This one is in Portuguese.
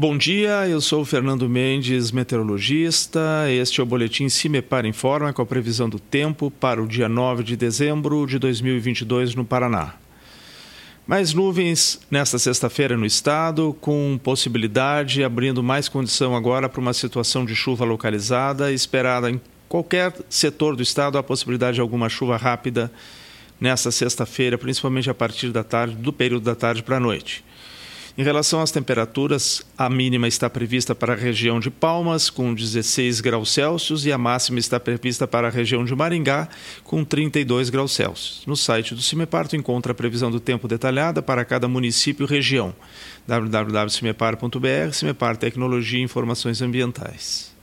Bom dia, eu sou o Fernando Mendes, meteorologista. Este é o boletim Cimepar Informa com a previsão do tempo para o dia 9 de dezembro de 2022 no Paraná. Mais nuvens nesta sexta-feira no estado, com possibilidade, abrindo mais condição agora para uma situação de chuva localizada, esperada em qualquer setor do estado, a possibilidade de alguma chuva rápida nesta sexta-feira, principalmente a partir da tarde, do período da tarde para a noite. Em relação às temperaturas, a mínima está prevista para a região de Palmas, com 16 graus Celsius, e a máxima está prevista para a região de Maringá, com 32 graus Celsius. No site do Cimeparto encontra a previsão do tempo detalhada para cada município e região. www.cimepar.br, Cimepar Tecnologia e Informações Ambientais.